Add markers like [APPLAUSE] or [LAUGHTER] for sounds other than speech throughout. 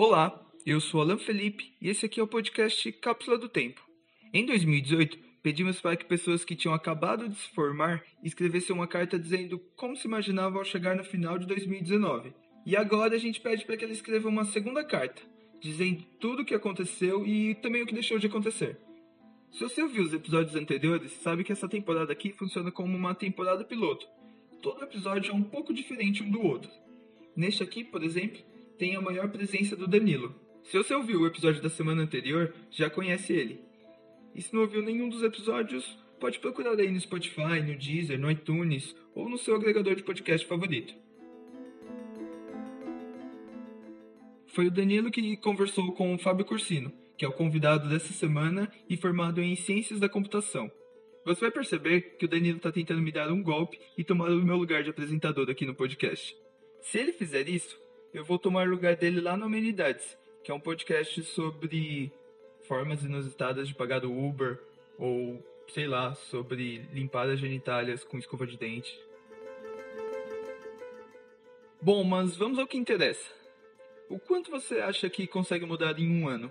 Olá, eu sou Alan Felipe e esse aqui é o podcast Cápsula do Tempo. Em 2018, pedimos para que pessoas que tinham acabado de se formar escrevessem uma carta dizendo como se imaginavam ao chegar no final de 2019. E agora a gente pede para que elas escrevam uma segunda carta, dizendo tudo o que aconteceu e também o que deixou de acontecer. Se você ouviu os episódios anteriores, sabe que essa temporada aqui funciona como uma temporada piloto. Todo episódio é um pouco diferente um do outro. Neste aqui, por exemplo, tem a maior presença do Danilo. Se você ouviu o episódio da semana anterior, já conhece ele. E se não ouviu nenhum dos episódios, pode procurar aí no Spotify, no Deezer, no iTunes ou no seu agregador de podcast favorito. Foi o Danilo que conversou com o Fábio Cursino, que é o convidado dessa semana e formado em Ciências da Computação. Você vai perceber que o Danilo está tentando me dar um golpe e tomar o meu lugar de apresentador aqui no podcast. Se ele fizer isso, eu vou tomar o lugar dele lá no Amenidades, que é um podcast sobre formas inusitadas de pagar do Uber ou, sei lá, sobre limpar as genitálias com escova de dente. Bom, mas vamos ao que interessa. O quanto você acha que consegue mudar em um ano?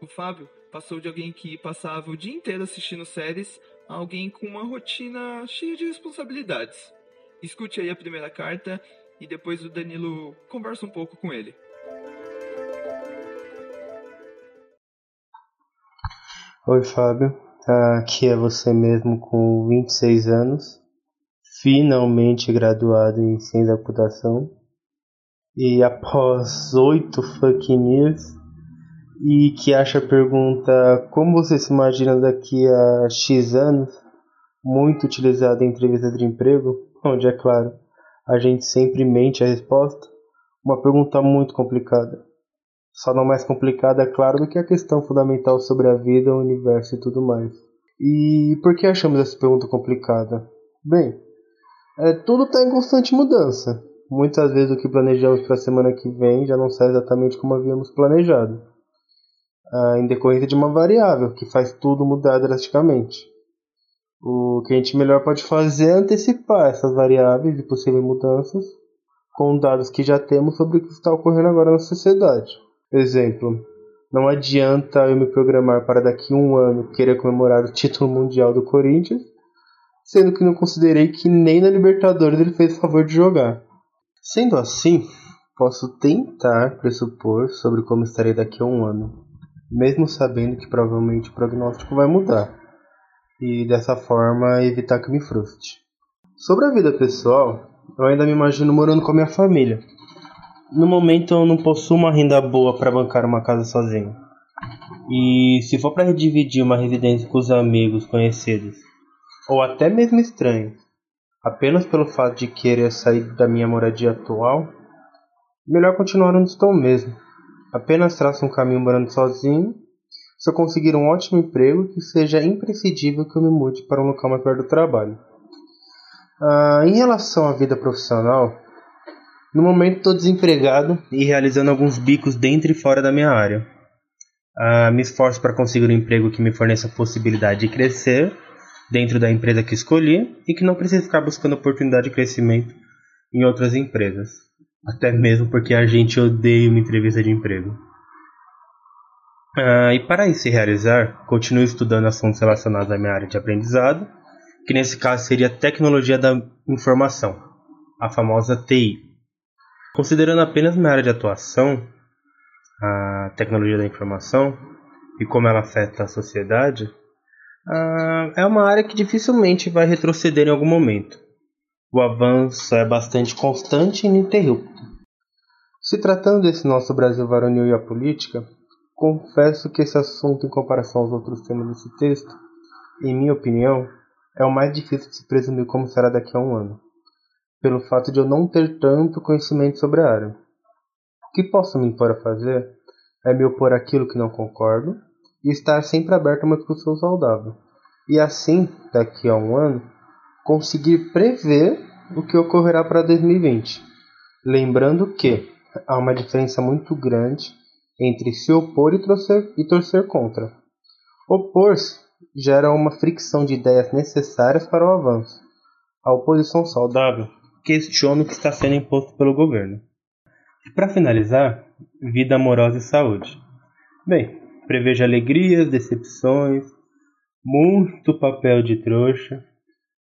O Fábio passou de alguém que passava o dia inteiro assistindo séries a alguém com uma rotina cheia de responsabilidades. Escute aí a primeira carta e depois o Danilo conversa um pouco com ele. Oi, Fábio. Aqui é você mesmo com 26 anos, finalmente graduado em Ciência da Computação. E após oito fucking years, e que acha a pergunta como você se imagina daqui a X anos, muito utilizada em entrevistas de emprego, onde é claro, a gente sempre mente a resposta, uma pergunta muito complicada. Só não mais complicada, é claro, do que a questão fundamental sobre a vida, o universo e tudo mais. E por que achamos essa pergunta complicada? Bem, é, tudo está em constante mudança. Muitas vezes o que planejamos para a semana que vem já não sai exatamente como havíamos planejado, ah, em decorrência de uma variável que faz tudo mudar drasticamente. O que a gente melhor pode fazer é antecipar essas variáveis e possíveis mudanças com dados que já temos sobre o que está ocorrendo agora na sociedade. Exemplo, não adianta eu me programar para daqui a um ano querer comemorar o título mundial do Corinthians, sendo que não considerei que nem na Libertadores ele fez favor de jogar. Sendo assim, posso tentar pressupor sobre como estarei daqui a um ano, mesmo sabendo que provavelmente o prognóstico vai mudar e dessa forma evitar que me frustre. Sobre a vida pessoal, eu ainda me imagino morando com a minha família. No momento eu não possuo uma renda boa para bancar uma casa sozinho. E se for para dividir uma residência com os amigos conhecidos, ou até mesmo estranhos, apenas pelo fato de querer sair da minha moradia atual, melhor continuar onde estou mesmo. Apenas traço um caminho morando sozinho se eu conseguir um ótimo emprego que seja imprescindível que eu me mude para um local mais perto do trabalho. Ah, em relação à vida profissional, no momento estou desempregado e realizando alguns bicos dentro e fora da minha área. Ah, me esforço para conseguir um emprego que me forneça a possibilidade de crescer dentro da empresa que escolhi e que não precise ficar buscando oportunidade de crescimento em outras empresas. Até mesmo porque a gente odeia uma entrevista de emprego. Uh, e para isso se realizar, continuo estudando assuntos relacionados à minha área de aprendizado, que nesse caso seria tecnologia da informação, a famosa TI. Considerando apenas minha área de atuação, a tecnologia da informação e como ela afeta a sociedade, uh, é uma área que dificilmente vai retroceder em algum momento. O avanço é bastante constante e ininterrupto. Se tratando desse nosso Brasil varonil e a política, Confesso que esse assunto, em comparação aos outros temas desse texto, em minha opinião, é o mais difícil de se presumir como será daqui a um ano, pelo fato de eu não ter tanto conhecimento sobre a área. O que posso me impor a fazer é me opor àquilo que não concordo e estar sempre aberto a uma discussão saudável. E assim, daqui a um ano, conseguir prever o que ocorrerá para 2020. Lembrando que há uma diferença muito grande entre se opor e torcer, e torcer contra. Opor-se gera uma fricção de ideias necessárias para o avanço. A oposição saudável questiona o que está sendo imposto pelo governo. Para finalizar, vida amorosa e saúde. Bem, prevejo alegrias, decepções, muito papel de trouxa,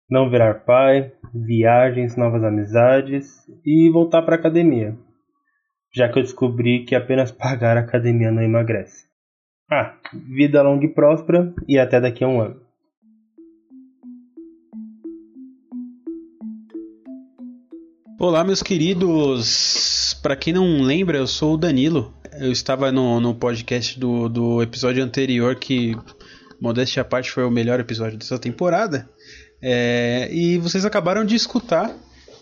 não virar pai, viagens, novas amizades e voltar para academia, já que eu descobri que apenas [LAUGHS] pagar a academia não emagrece. Ah, vida longa e próspera e até daqui a um ano. Olá, meus queridos. Para quem não lembra, eu sou o Danilo. Eu estava no, no podcast do, do episódio anterior, que, modéstia à parte, foi o melhor episódio dessa temporada. É, e vocês acabaram de escutar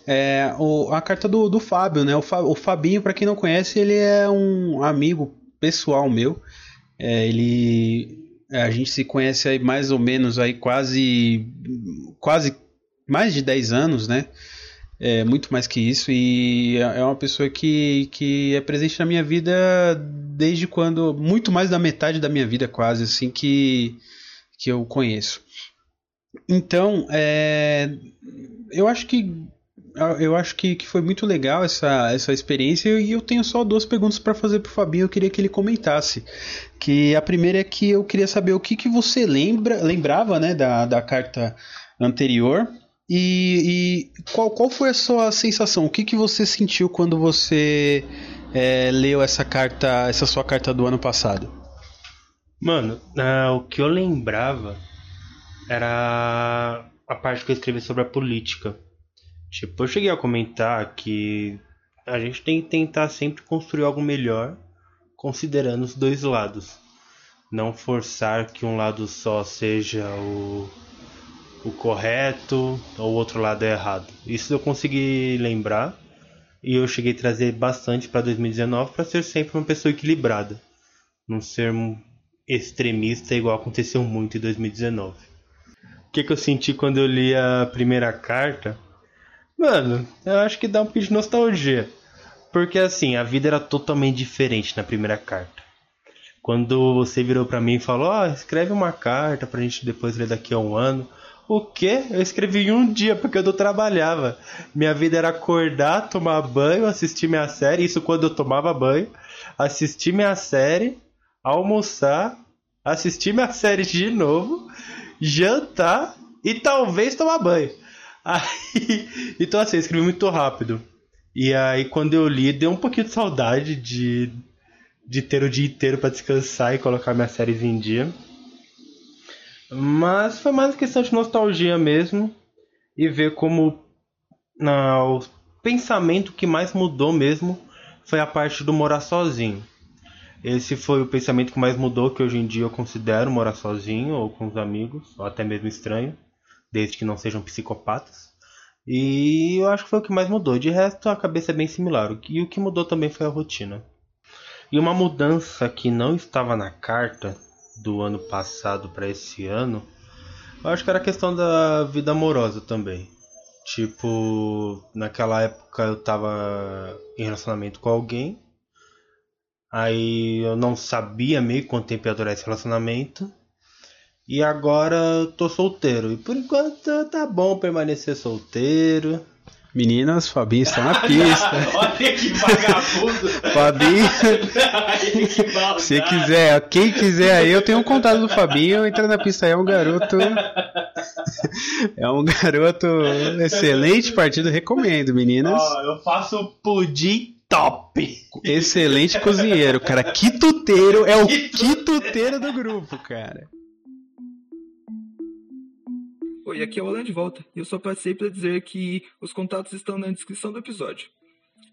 é, o, a carta do, do Fábio, né? O, Fa, o Fabinho, para quem não conhece, ele é um amigo pessoal meu. É, ele é, a gente se conhece aí mais ou menos aí quase quase mais de 10 anos, né? É, muito mais que isso e é, é uma pessoa que, que é presente na minha vida desde quando muito mais da metade da minha vida quase assim que que eu conheço. Então, é, eu acho que eu acho que, que foi muito legal essa, essa experiência e eu tenho só duas perguntas para fazer pro Fabinho, eu queria que ele comentasse. Que a primeira é que eu queria saber o que, que você lembra, lembrava, né, da, da carta anterior e, e qual, qual foi a sua sensação? O que, que você sentiu quando você é, leu essa carta, essa sua carta do ano passado? Mano, o que eu lembrava era a parte que eu escrevi sobre a política. Tipo, eu cheguei a comentar que a gente tem que tentar sempre construir algo melhor, considerando os dois lados. Não forçar que um lado só seja o, o correto ou o outro lado é errado. Isso eu consegui lembrar e eu cheguei a trazer bastante para 2019 para ser sempre uma pessoa equilibrada, não ser extremista igual aconteceu muito em 2019 que, que eu senti quando eu li a primeira carta? Mano, eu acho que dá um pouco de nostalgia. Porque assim, a vida era totalmente diferente na primeira carta. Quando você virou para mim e falou: Ó, oh, escreve uma carta pra gente depois ler daqui a um ano. O quê? Eu escrevi em um dia porque eu não trabalhava. Minha vida era acordar, tomar banho, assistir minha série. Isso quando eu tomava banho. Assistir minha série, almoçar, assistir minha [LAUGHS] série de novo jantar e talvez tomar banho. Aí, [LAUGHS] então assim, eu escrevi muito rápido. E aí quando eu li, deu um pouquinho de saudade de, de ter o dia inteiro para descansar e colocar minhas séries em dia. Mas foi mais questão de nostalgia mesmo. E ver como na, o pensamento que mais mudou mesmo foi a parte do morar sozinho. Esse foi o pensamento que mais mudou, que hoje em dia eu considero morar sozinho ou com os amigos, ou até mesmo estranho, desde que não sejam psicopatas. E eu acho que foi o que mais mudou. De resto, a cabeça é bem similar. E o que mudou também foi a rotina. E uma mudança que não estava na carta do ano passado para esse ano, eu acho que era a questão da vida amorosa também. Tipo, naquela época eu tava em relacionamento com alguém Aí eu não sabia meio quanto tempo ia durar esse relacionamento. E agora eu tô solteiro. E por enquanto tá bom permanecer solteiro. Meninas, Fabinho está na pista. [LAUGHS] Olha que vagabundo. Fabinho. Se quiser, quem quiser aí, eu tenho um contato do Fabinho. Entra na pista aí, é um garoto. É um garoto excelente partido, recomendo, meninas. Oh, eu faço pudim top! Excelente cozinheiro, cara. Quituteiro é o quituteiro do grupo, cara. Oi, aqui é o Alan de volta. E eu só passei para dizer que os contatos estão na descrição do episódio.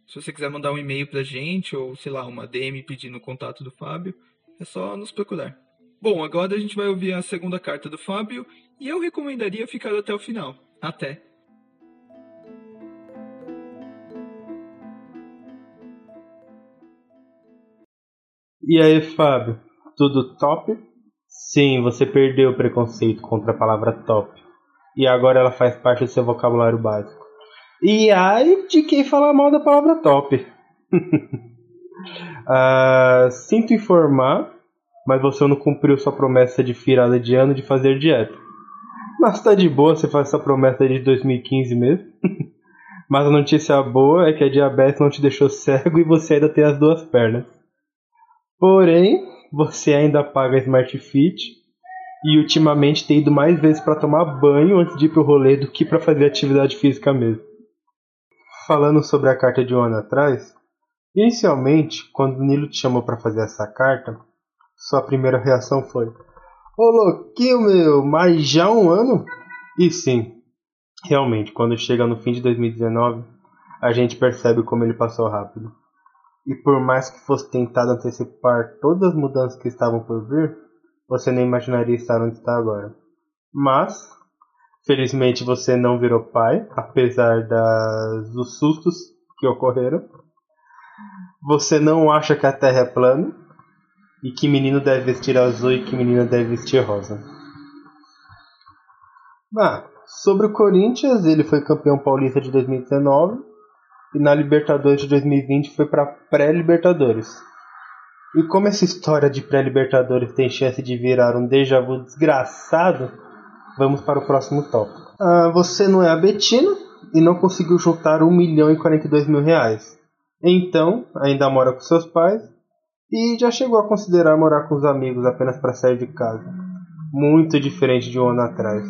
Se você quiser mandar um e-mail pra gente, ou sei lá, uma DM pedindo o contato do Fábio, é só nos procurar. Bom, agora a gente vai ouvir a segunda carta do Fábio e eu recomendaria ficar até o final. Até! E aí, Fábio, tudo top? Sim, você perdeu o preconceito contra a palavra top. E agora ela faz parte do seu vocabulário básico. E ai de quem fala mal da palavra top. uh, [LAUGHS] sinto informar, mas você não cumpriu sua promessa de virada de ano de fazer dieta. Mas tá de boa, você faz essa promessa de 2015 mesmo. [LAUGHS] mas a notícia boa é que a diabetes não te deixou cego e você ainda tem as duas pernas. Porém, você ainda paga Smart Fit e ultimamente tem ido mais vezes para tomar banho antes de ir pro rolê do que para fazer atividade física mesmo. Falando sobre a carta de um ano atrás, inicialmente, quando o Nilo te chamou para fazer essa carta, sua primeira reação foi: Ô louquinho meu, mas já um ano? E sim, realmente, quando chega no fim de 2019, a gente percebe como ele passou rápido. E por mais que fosse tentado antecipar todas as mudanças que estavam por vir, você nem imaginaria estar onde está agora. Mas, felizmente você não virou pai, apesar das, dos sustos que ocorreram. Você não acha que a Terra é plana e que menino deve vestir azul e que menina deve vestir rosa. Ah, sobre o Corinthians, ele foi campeão paulista de 2019 e na Libertadores de 2020 foi para pré-Libertadores. E como essa história de pré-Libertadores tem chance de virar um déjà vu desgraçado, vamos para o próximo tópico. Ah, você não é a Betina e não conseguiu juntar 1 milhão e 42 mil reais. Então, ainda mora com seus pais e já chegou a considerar morar com os amigos apenas para sair de casa. Muito diferente de um ano atrás.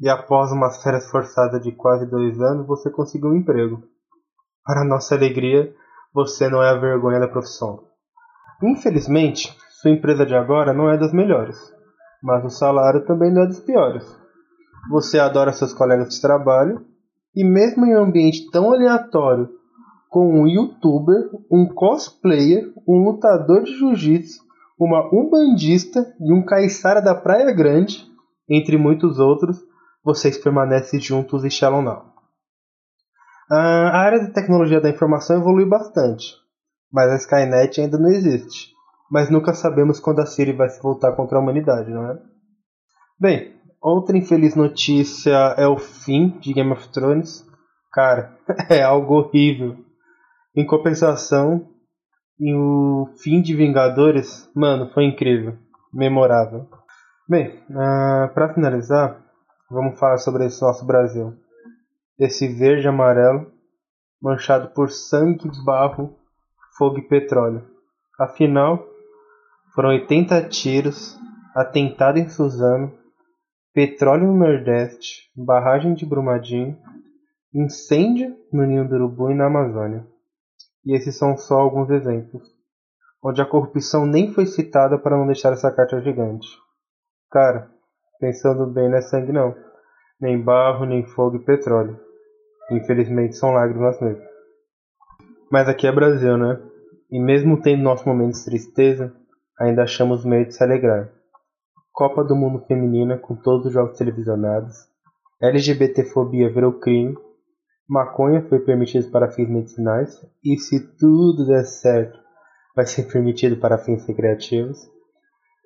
E após umas férias forçadas de quase dois anos, você conseguiu um emprego. Para nossa alegria, você não é a vergonha da profissão. Infelizmente, sua empresa de agora não é das melhores, mas o salário também não é dos piores. Você adora seus colegas de trabalho e mesmo em um ambiente tão aleatório com um youtuber, um cosplayer, um lutador de jiu-jitsu, uma umbandista e um caiçara da Praia Grande, entre muitos outros, vocês permanecem juntos e Shalom Now. A área de tecnologia da informação evolui bastante, mas a Skynet ainda não existe. Mas nunca sabemos quando a Siri vai se voltar contra a humanidade, não é? Bem, outra infeliz notícia é o fim de Game of Thrones. Cara, [LAUGHS] é algo horrível. Em compensação, em o fim de Vingadores, mano, foi incrível, memorável. Bem, uh, ah, para finalizar, vamos falar sobre esse nosso Brasil. Esse verde amarelo, manchado por sangue, barro, fogo e petróleo. Afinal, foram 80 tiros, atentado em Suzano, petróleo no Nordeste, barragem de Brumadinho, incêndio no Ninho do Urubu e na Amazônia. E esses são só alguns exemplos, onde a corrupção nem foi citada para não deixar essa carta gigante. Cara, pensando bem, não é sangue não. Nem barro, nem fogo e petróleo. Infelizmente são lágrimas mesmo. Mas aqui é Brasil, né? E mesmo tendo nossos momentos de tristeza, ainda achamos meio de se alegrar. Copa do Mundo Feminina com todos os jogos televisionados. LGBTfobia virou crime Maconha foi permitido para fins medicinais e, se tudo der certo, vai ser [LAUGHS] permitido para fins recreativos.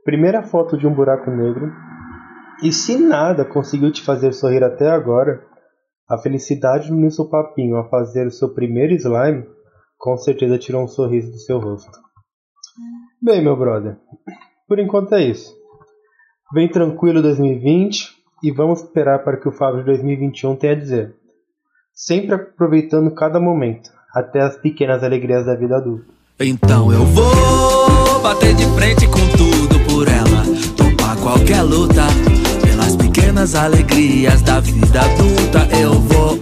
Primeira foto de um buraco negro. E se nada conseguiu te fazer sorrir até agora, a felicidade no seu papinho a fazer o seu primeiro slime com certeza tirou um sorriso do seu rosto. Bem, meu brother, por enquanto é isso. Vem tranquilo 2020 e vamos esperar para que o Fábio de 2021 tenha a dizer sempre aproveitando cada momento, até as pequenas alegrias da vida adulta. Então eu vou bater de frente com tudo por ela, topar qualquer luta, pelas pequenas alegrias da vida adulta. Eu vou,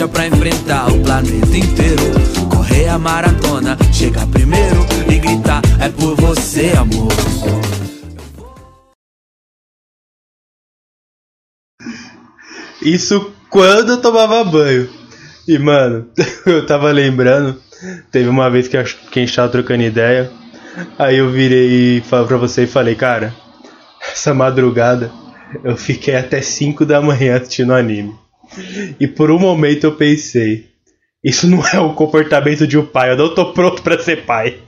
seja pra enfrentar o planeta inteiro. Correr a maratona, chegar primeiro e gritar: é por você, amor. Isso quando eu tomava banho. E, mano, [LAUGHS] eu tava lembrando, teve uma vez que a gente tava trocando ideia, aí eu virei e falei pra você e falei, cara, [LAUGHS] essa madrugada eu fiquei até 5 da manhã assistindo anime. E por um momento eu pensei, isso não é o comportamento de um pai, eu não tô pronto para ser pai.